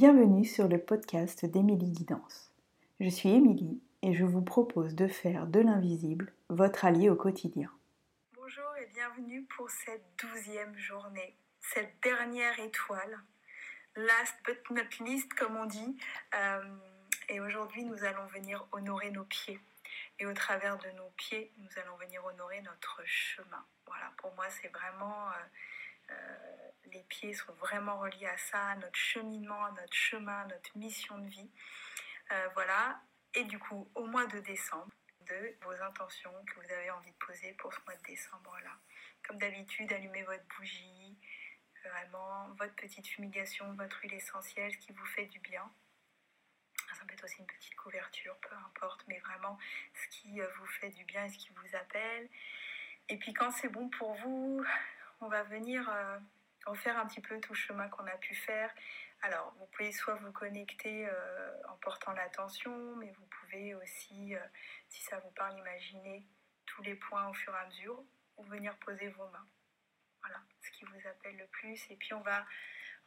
Bienvenue sur le podcast d'Émilie Guidance. Je suis Émilie et je vous propose de faire de l'invisible votre allié au quotidien. Bonjour et bienvenue pour cette douzième journée, cette dernière étoile, last but not least comme on dit. Euh, et aujourd'hui nous allons venir honorer nos pieds. Et au travers de nos pieds, nous allons venir honorer notre chemin. Voilà, pour moi c'est vraiment... Euh, les pieds sont vraiment reliés à ça, à notre cheminement, à notre chemin, à notre mission de vie. Euh, voilà. Et du coup, au mois de décembre, de vos intentions que vous avez envie de poser pour ce mois de décembre-là. Comme d'habitude, allumez votre bougie, vraiment votre petite fumigation, votre huile essentielle, ce qui vous fait du bien. Ça peut être aussi une petite couverture, peu importe, mais vraiment ce qui euh, vous fait du bien et ce qui vous appelle. Et puis quand c'est bon pour vous, on va venir euh, refaire un petit peu tout le chemin qu'on a pu faire. Alors, vous pouvez soit vous connecter euh, en portant l'attention, mais vous pouvez aussi, euh, si ça vous parle, imaginer tous les points au fur et à mesure ou venir poser vos mains. Voilà, ce qui vous appelle le plus. Et puis, on va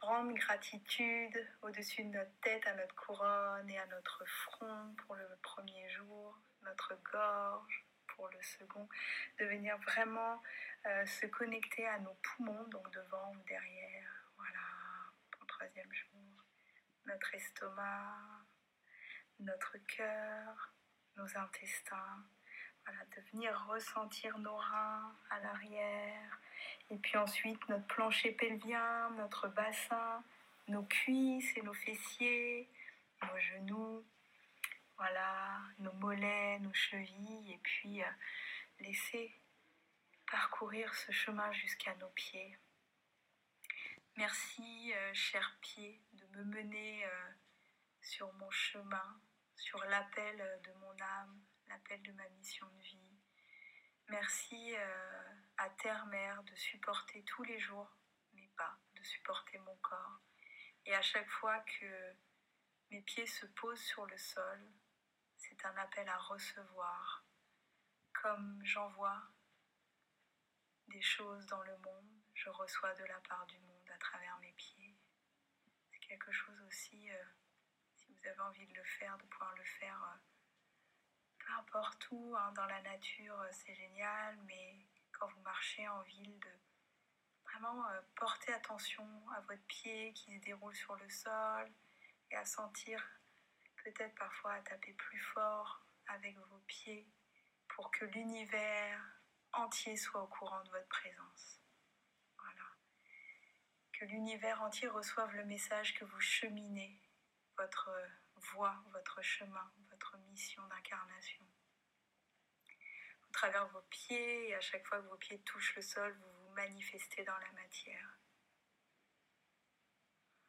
rendre gratitude au-dessus de notre tête, à notre couronne et à notre front pour le premier jour, notre gorge, pour le second, de venir vraiment euh, se connecter à nos poumons, donc devant ou derrière, voilà, pour le troisième jour, notre estomac, notre cœur, nos intestins, voilà, de venir ressentir nos reins à l'arrière, et puis ensuite notre plancher pelvien, notre bassin, nos cuisses et nos fessiers, nos genoux, voilà, nos mollets, nos chevilles, et puis euh, laisser parcourir ce chemin jusqu'à nos pieds. Merci, euh, chers pieds, de me mener euh, sur mon chemin, sur l'appel de mon âme, l'appel de ma mission de vie. Merci à Terre-Mère de supporter tous les jours mes pas, de supporter mon corps. Et à chaque fois que mes pieds se posent sur le sol, c'est un appel à recevoir. Comme j'envoie des choses dans le monde, je reçois de la part du monde à travers mes pieds. C'est quelque chose aussi, euh, si vous avez envie de le faire, de pouvoir le faire euh, peu où, hein, dans la nature, euh, c'est génial, mais quand vous marchez en ville, de vraiment porter attention à votre pied qui se déroule sur le sol et à sentir peut-être parfois à taper plus fort avec vos pieds pour que l'univers entier soit au courant de votre présence. Voilà. Que l'univers entier reçoive le message que vous cheminez, votre voie, votre chemin, votre mission d'incarnation. Au travers vos pieds, et à chaque fois que vos pieds touchent le sol, vous vous manifestez dans la matière.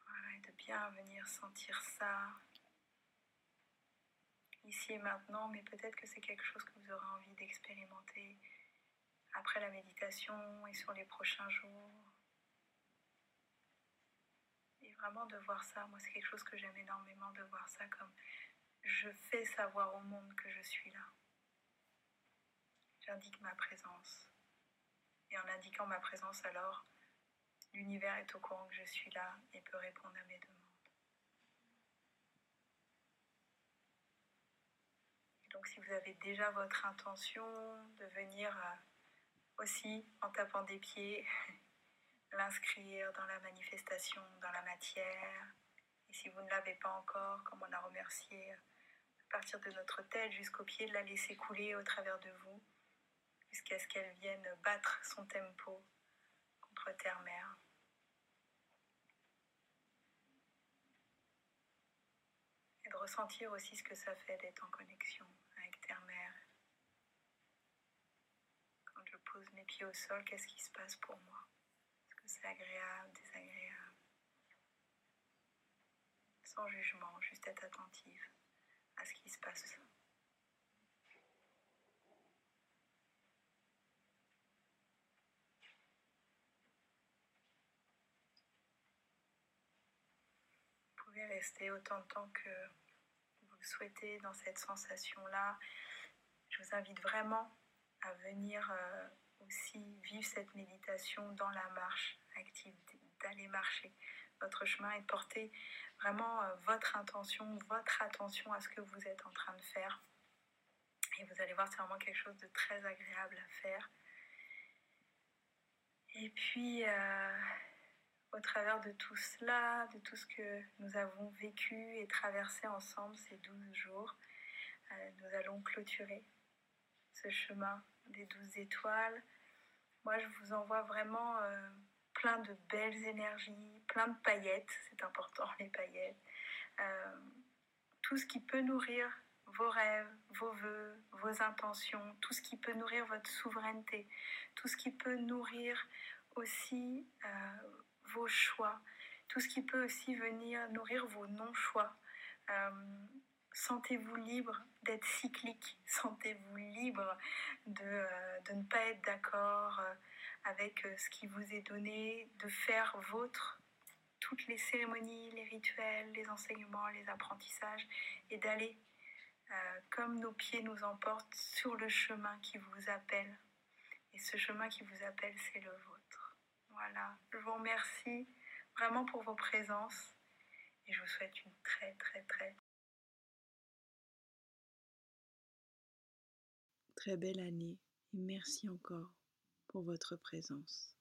Voilà, et de bien venir sentir ça ici et maintenant, mais peut-être que c'est quelque chose que vous aurez envie d'expérimenter après la méditation et sur les prochains jours. Et vraiment de voir ça, moi c'est quelque chose que j'aime énormément de voir ça comme je fais savoir au monde que je suis là. J'indique ma présence. Et en indiquant ma présence alors, l'univers est au courant que je suis là et peut répondre à mes demandes. Donc si vous avez déjà votre intention de venir euh, aussi en tapant des pieds, l'inscrire dans la manifestation, dans la matière. Et si vous ne l'avez pas encore, comme on a remercié, à partir de notre tête jusqu'au pied, de la laisser couler au travers de vous, jusqu'à ce qu'elle vienne battre son tempo contre terre-mère. Et de ressentir aussi ce que ça fait d'être en connexion terre-mère. Quand je pose mes pieds au sol, qu'est-ce qui se passe pour moi? Est-ce que c'est agréable, désagréable? Sans jugement, juste être attentive à ce qui se passe. Vous pouvez rester autant de temps que souhaitez dans cette sensation-là. Je vous invite vraiment à venir euh, aussi vivre cette méditation dans la marche active, d'aller marcher. votre chemin et de porter vraiment euh, votre intention, votre attention à ce que vous êtes en train de faire. Et vous allez voir, c'est vraiment quelque chose de très agréable à faire. Et puis, euh, au travers de tout cela, de tout ce que nous avons vécu et traversé ensemble ces 12 jours, nous allons clôturer ce chemin des 12 étoiles. Moi, je vous envoie vraiment euh, plein de belles énergies, plein de paillettes, c'est important les paillettes. tout ce qui peut nourrir vos rêves, vos voeux, vos intentions, tout ce qui peut nourrir votre souveraineté, tout ce qui peut nourrir aussi euh, vos choix, tout ce qui peut aussi venir nourrir vos non-choix. Euh, sentez-vous libre d'être cyclique, sentez-vous libre de, euh, de, ne pas être d'accord avec ce qui vous est donné, de faire vôtre toutes les cérémonies, les rituels, les enseignements, les apprentissages et d'aller euh, comme nos pieds nous emportent sur le chemin qui vous appelle. Et ce chemin qui vous appelle, c'est le vôtre. Voilà, je vous remercie vraiment pour vos présences et je vous souhaite une très très très très belle année et merci encore pour votre présence.